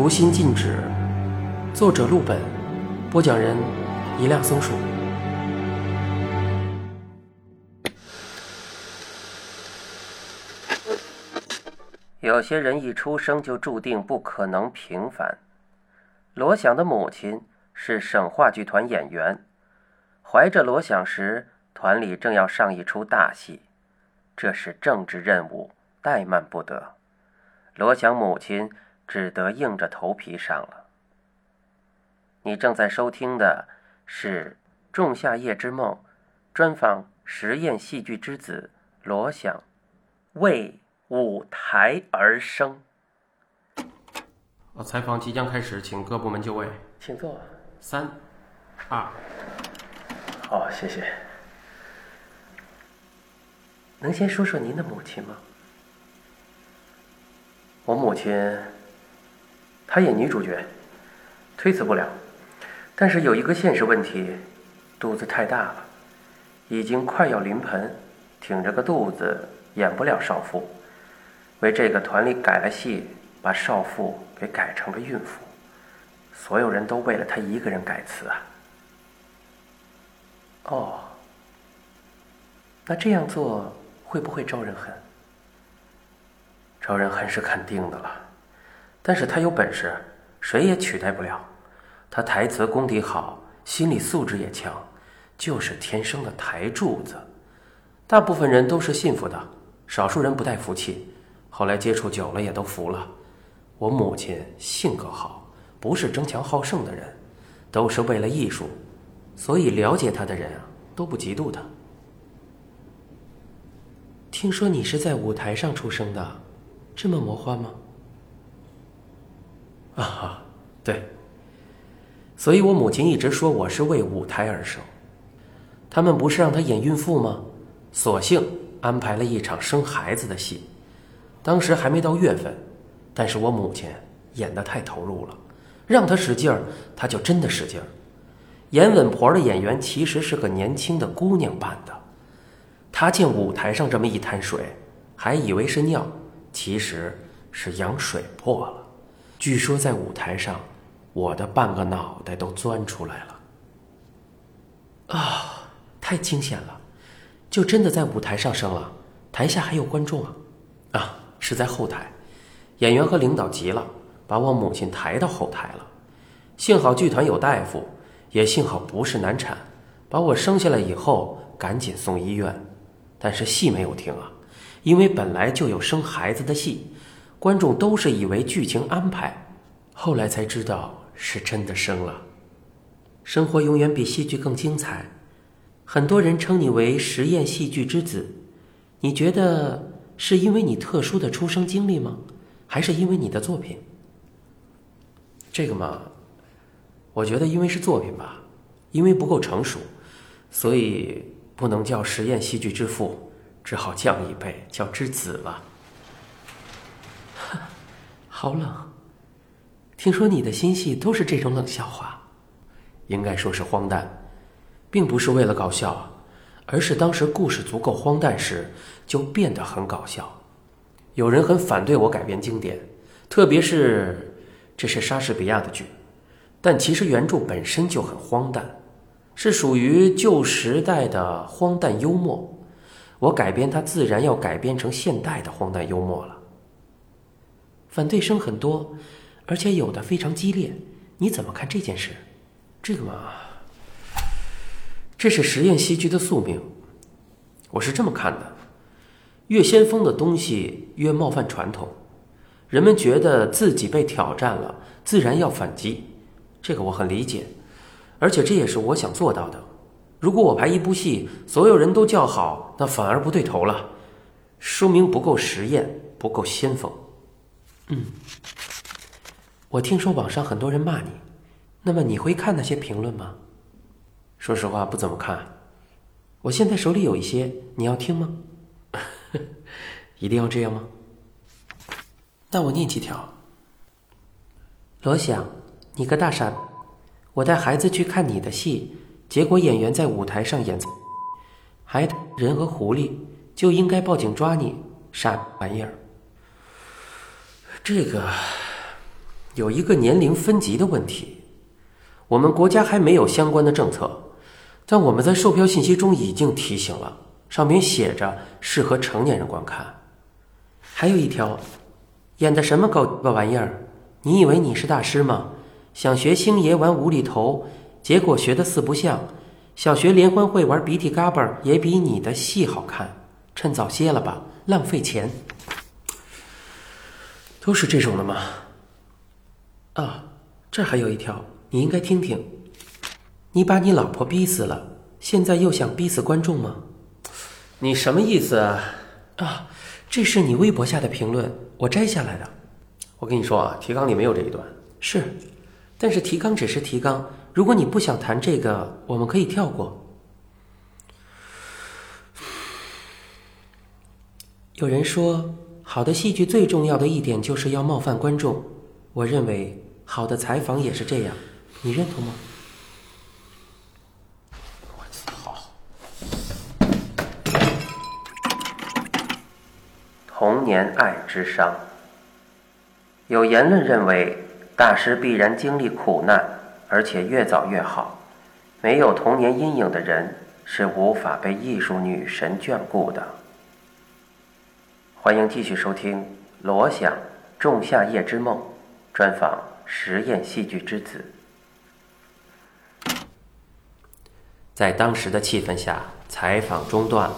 读心禁止，作者陆本，播讲人一辆松鼠。有些人一出生就注定不可能平凡。罗想的母亲是省话剧团演员，怀着罗想时，团里正要上一出大戏，这是政治任务，怠慢不得。罗想母亲只得硬着头皮上了。你正在收听的是《仲夏夜之梦》，专访实验戏剧之子罗翔，为舞台而生。采访即将开始，请各部门就位。请坐。三、二，好，谢谢。能先说说您的母亲吗？我母亲，她演女主角，推辞不了。但是有一个现实问题，肚子太大了，已经快要临盆，挺着个肚子演不了少妇。为这个团里改了戏，把少妇给改成了孕妇。所有人都为了她一个人改词啊。哦，那这样做会不会招人恨？招人恨是肯定的了，但是他有本事，谁也取代不了。他台词功底好，心理素质也强，就是天生的台柱子。大部分人都是信服的，少数人不带服气。后来接触久了，也都服了。我母亲性格好，不是争强好胜的人，都是为了艺术，所以了解他的人啊，都不嫉妒他。听说你是在舞台上出生的。这么魔幻吗？啊，对。所以我母亲一直说我是为舞台而生。他们不是让她演孕妇吗？索性安排了一场生孩子的戏。当时还没到月份，但是我母亲演的太投入了，让她使劲儿，她就真的使劲儿。演稳婆的演员其实是个年轻的姑娘扮的。她见舞台上这么一滩水，还以为是尿。其实是羊水破了，据说在舞台上，我的半个脑袋都钻出来了。啊，太惊险了！就真的在舞台上生了，台下还有观众啊？啊，是在后台，演员和领导急了，把我母亲抬到后台了。幸好剧团有大夫，也幸好不是难产，把我生下来以后赶紧送医院，但是戏没有停啊。因为本来就有生孩子的戏，观众都是以为剧情安排，后来才知道是真的生了。生活永远比戏剧更精彩。很多人称你为实验戏剧之子，你觉得是因为你特殊的出生经历吗？还是因为你的作品？这个嘛，我觉得因为是作品吧，因为不够成熟，所以不能叫实验戏剧之父。只好降一辈，叫之子了。好冷。听说你的新戏都是这种冷笑话，应该说是荒诞，并不是为了搞笑，而是当时故事足够荒诞时，就变得很搞笑。有人很反对我改编经典，特别是这是莎士比亚的剧，但其实原著本身就很荒诞，是属于旧时代的荒诞幽默。我改编它，自然要改编成现代的荒诞幽默了。反对声很多，而且有的非常激烈。你怎么看这件事？这个嘛，这是实验戏剧的宿命。我是这么看的：越先锋的东西越冒犯传统。人们觉得自己被挑战了，自然要反击。这个我很理解，而且这也是我想做到的。如果我排一部戏，所有人都叫好，那反而不对头了，说明不够实验，不够先锋。嗯，我听说网上很多人骂你，那么你会看那些评论吗？说实话，不怎么看。我现在手里有一些，你要听吗？一定要这样吗？那我念几条。罗想，你个大傻，我带孩子去看你的戏。结果演员在舞台上演，还人和狐狸就应该报警抓你，傻玩意儿？这个有一个年龄分级的问题，我们国家还没有相关的政策，但我们在售票信息中已经提醒了，上面写着适合成年人观看。还有一条，演的什么狗个玩意儿？你以为你是大师吗？想学星爷玩无厘头，结果学的四不像。小学联欢会玩鼻涕嘎巴也比你的戏好看，趁早歇了吧，浪费钱。都是这种的吗？啊，这还有一条，你应该听听。你把你老婆逼死了，现在又想逼死观众吗？你什么意思啊？啊，这是你微博下的评论，我摘下来的。我跟你说啊，提纲里没有这一段。是，但是提纲只是提纲。如果你不想谈这个，我们可以跳过。有人说，好的戏剧最重要的一点就是要冒犯观众。我认为。好的采访也是这样，你认同吗？我操！童年爱之伤。有言论认为，大师必然经历苦难，而且越早越好。没有童年阴影的人是无法被艺术女神眷顾的。欢迎继续收听《罗想仲夏夜之梦》专访。实验戏剧之子，在当时的气氛下，采访中断了。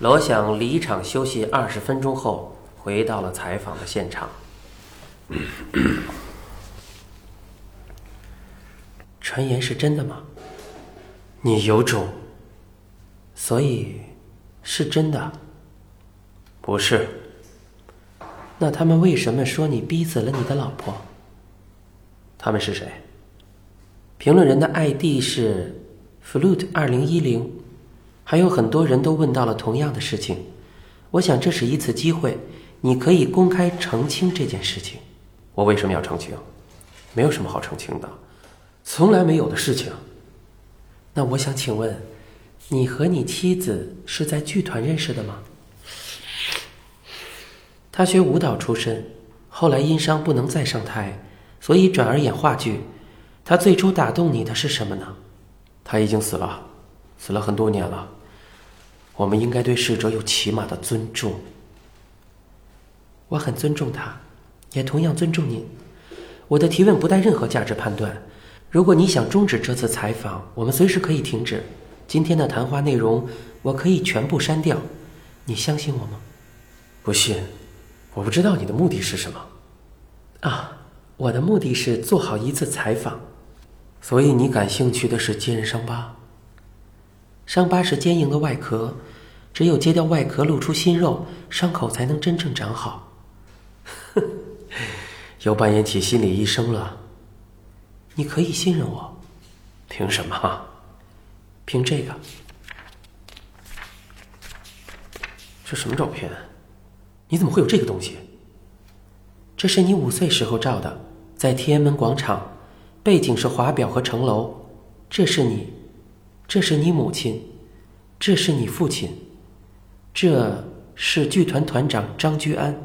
罗想离场休息二十分钟后，回到了采访的现场。传言是真的吗？你有种。所以，是真的。不是。那他们为什么说你逼死了你的老婆？他们是谁？评论人的 ID 是 flute 二零一零，还有很多人都问到了同样的事情。我想这是一次机会，你可以公开澄清这件事情。我为什么要澄清？没有什么好澄清的，从来没有的事情。那我想请问，你和你妻子是在剧团认识的吗？他学舞蹈出身，后来因伤不能再上台。所以转而演话剧，他最初打动你的是什么呢？他已经死了，死了很多年了。我们应该对逝者有起码的尊重。我很尊重他，也同样尊重您。我的提问不带任何价值判断。如果你想终止这次采访，我们随时可以停止。今天的谈话内容我可以全部删掉。你相信我吗？不信。我不知道你的目的是什么。啊。我的目的是做好一次采访，所以你感兴趣的是揭人伤疤。伤疤是坚硬的外壳，只有揭掉外壳，露出新肉，伤口才能真正长好。又扮演起心理医生了。你可以信任我，凭什么？凭这个。这什么照片？你怎么会有这个东西？这是你五岁时候照的。在天安门广场，背景是华表和城楼。这是你，这是你母亲，这是你父亲，这是剧团团长张居安。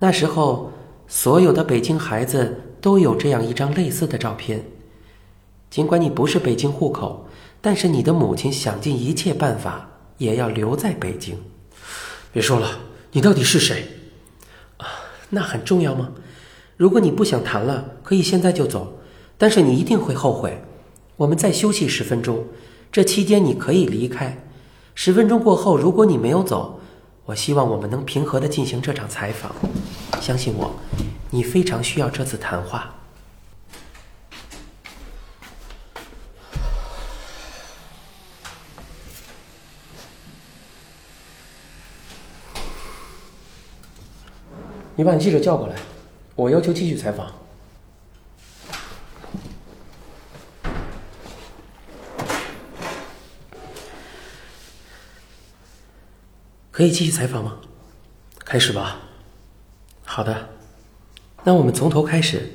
那时候，所有的北京孩子都有这样一张类似的照片。尽管你不是北京户口，但是你的母亲想尽一切办法也要留在北京。别说了，你到底是谁？啊，那很重要吗？如果你不想谈了，可以现在就走，但是你一定会后悔。我们再休息十分钟，这期间你可以离开。十分钟过后，如果你没有走，我希望我们能平和的进行这场采访。相信我，你非常需要这次谈话。你把你记者叫过来。我要求继续采访，可以继续采访吗？开始吧。好的，那我们从头开始。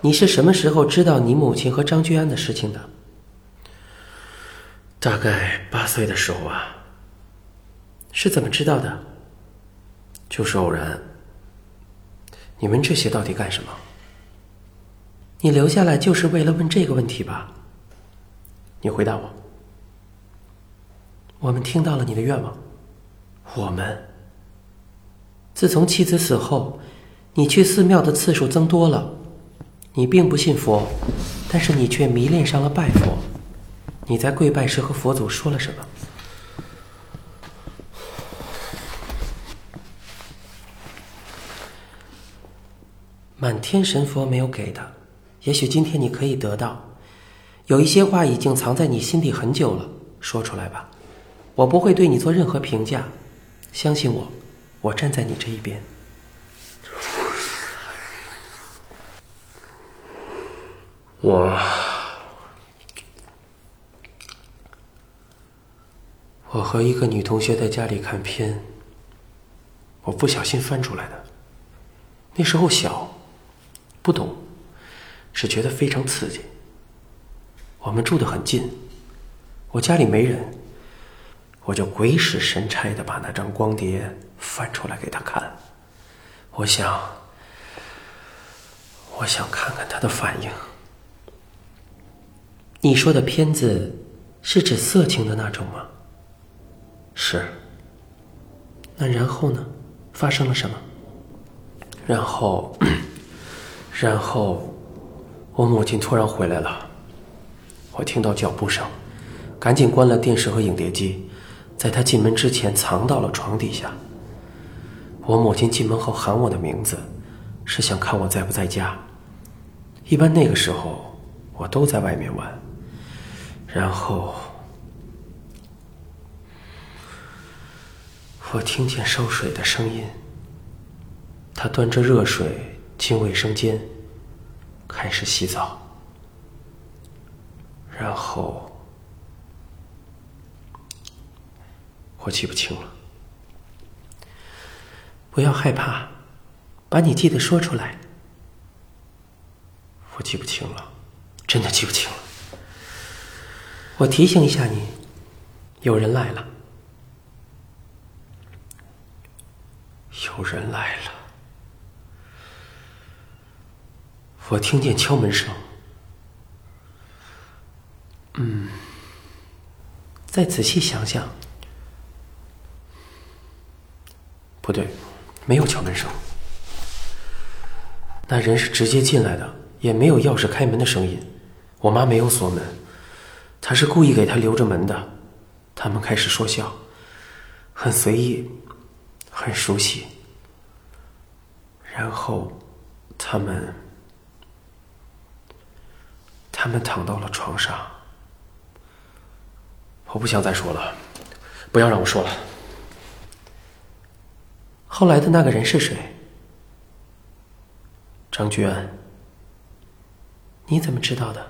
你是什么时候知道你母亲和张居安的事情的？大概八岁的时候啊。是怎么知道的？就是偶然。你问这些到底干什么？你留下来就是为了问这个问题吧？你回答我。我们听到了你的愿望。我们。自从妻子死后，你去寺庙的次数增多了。你并不信佛，但是你却迷恋上了拜佛。你在跪拜时和佛祖说了什么？满天神佛没有给的，也许今天你可以得到。有一些话已经藏在你心底很久了，说出来吧。我不会对你做任何评价，相信我，我站在你这一边。我，我和一个女同学在家里看片，我不小心翻出来的。那时候小。不懂，只觉得非常刺激。我们住得很近，我家里没人，我就鬼使神差的把那张光碟翻出来给他看。我想，我想看看他的反应。你说的片子是指色情的那种吗？是。那然后呢？发生了什么？然后。然后，我母亲突然回来了。我听到脚步声，赶紧关了电视和影碟机，在她进门之前藏到了床底下。我母亲进门后喊我的名字，是想看我在不在家。一般那个时候，我都在外面玩。然后，我听见烧水的声音。她端着热水。进卫生间，开始洗澡，然后我记不清了。不要害怕，把你记得说出来。我记不清了，真的记不清了。我提醒一下你，有人来了，有人来了。我听见敲门声。嗯，再仔细想想。不对，没有敲门声。那人是直接进来的，也没有钥匙开门的声音。我妈没有锁门，她是故意给他留着门的。他们开始说笑，很随意，很熟悉。然后，他们。他们躺到了床上，我不想再说了，不要让我说了。后来的那个人是谁？张娟。你怎么知道的？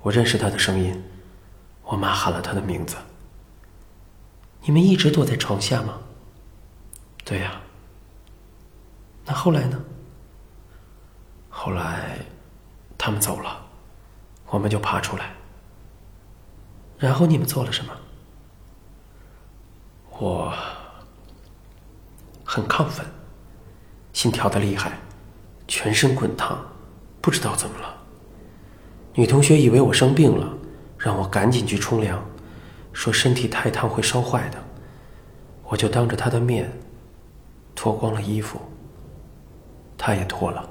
我认识他的声音，我妈喊了他的名字。你们一直躲在床下吗？对呀。那后来呢？后来。他们走了，我们就爬出来。然后你们做了什么？我很亢奋，心跳的厉害，全身滚烫，不知道怎么了。女同学以为我生病了，让我赶紧去冲凉，说身体太烫会烧坏的。我就当着她的面脱光了衣服，她也脱了。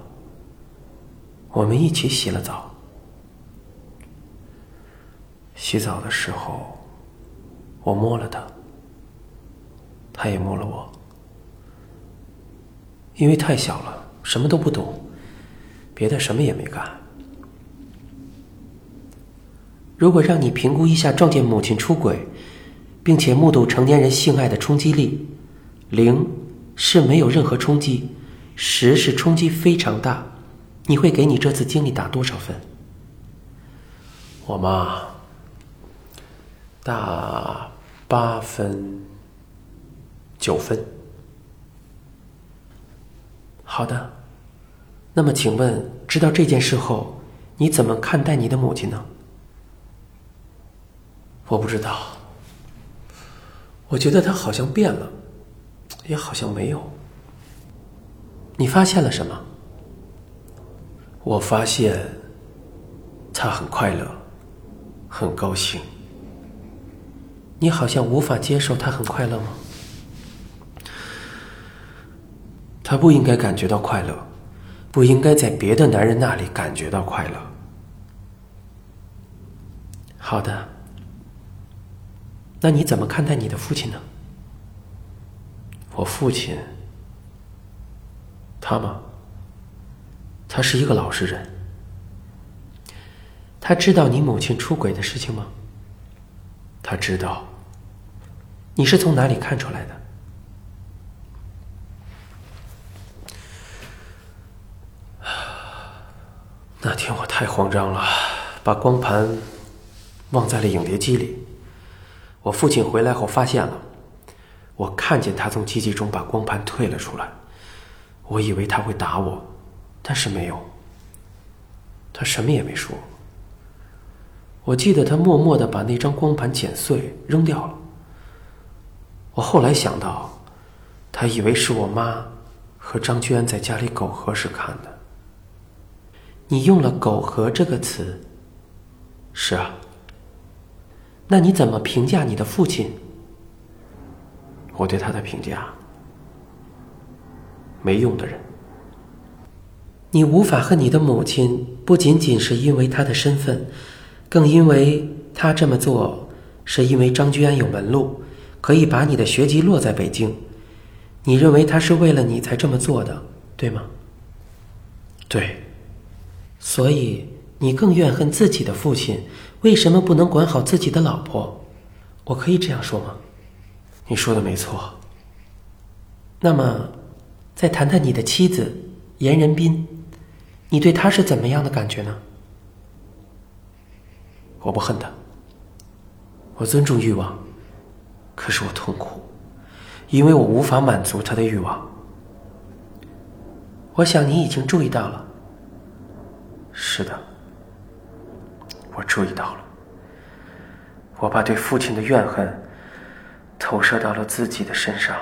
我们一起洗了澡。洗澡的时候，我摸了他，他也摸了我。因为太小了，什么都不懂，别的什么也没干。如果让你评估一下撞见母亲出轨，并且目睹成年人性爱的冲击力，零是没有任何冲击，十是冲击非常大。你会给你这次经历打多少分？我妈打八分、九分。好的，那么请问，知道这件事后，你怎么看待你的母亲呢？我不知道，我觉得她好像变了，也好像没有。你发现了什么？我发现他很快乐，很高兴。你好像无法接受他很快乐吗？他不应该感觉到快乐，不应该在别的男人那里感觉到快乐。好的，那你怎么看待你的父亲呢？我父亲，他吗？他是一个老实人。他知道你母亲出轨的事情吗？他知道。你是从哪里看出来的？那天我太慌张了，把光盘忘在了影碟机里。我父亲回来后发现了，我看见他从机器中把光盘退了出来。我以为他会打我，但是没有。他什么也没说。我记得他默默的把那张光盘剪碎扔掉了。我后来想到，他以为是我妈和张居安在家里苟合时看的。你用了“苟合”这个词。是啊。那你怎么评价你的父亲？我对他的评价：没用的人。你无法恨你的母亲，不仅仅是因为她的身份，更因为她这么做是因为张居安有门路，可以把你的学籍落在北京。你认为他是为了你才这么做的，对吗？对。所以，你更怨恨自己的父亲，为什么不能管好自己的老婆？我可以这样说吗？你说的没错。那么，再谈谈你的妻子严仁斌，你对他是怎么样的感觉呢？我不恨他，我尊重欲望，可是我痛苦，因为我无法满足他的欲望。我想你已经注意到了。是的，我注意到了。我把对父亲的怨恨投射到了自己的身上。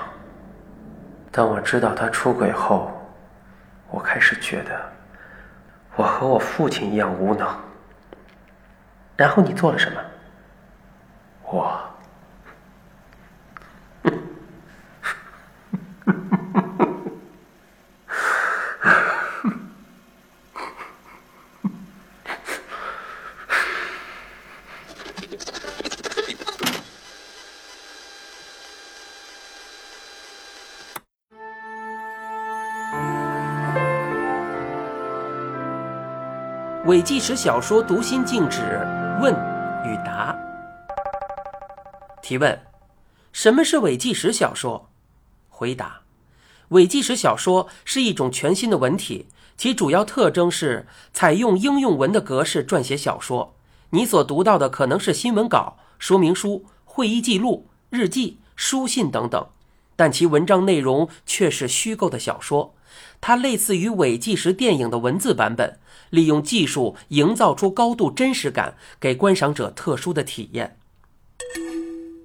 当我知道他出轨后，我开始觉得我和我父亲一样无能。然后你做了什么？我。伪纪实小说《读心静止》问与答。提问：什么是伪纪实小说？回答：伪纪实小说是一种全新的文体，其主要特征是采用应用文的格式撰写小说。你所读到的可能是新闻稿、说明书、会议记录、日记、书信等等，但其文章内容却是虚构的小说。它类似于伪纪实电影的文字版本。利用技术营造出高度真实感，给观赏者特殊的体验。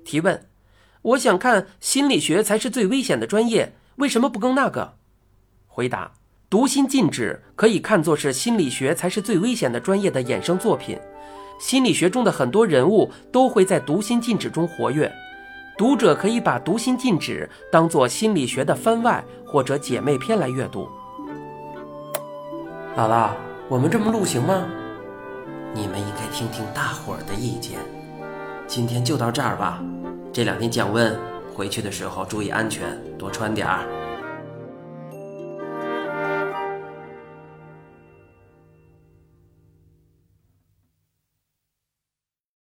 提问：我想看心理学才是最危险的专业，为什么不更那个？回答：读心禁止可以看作是心理学才是最危险的专业的衍生作品。心理学中的很多人物都会在读心禁止中活跃，读者可以把读心禁止当做心理学的番外或者姐妹篇来阅读。姥姥。我们这么录行吗？你们应该听听大伙儿的意见。今天就到这儿吧。这两天降温，回去的时候注意安全，多穿点儿。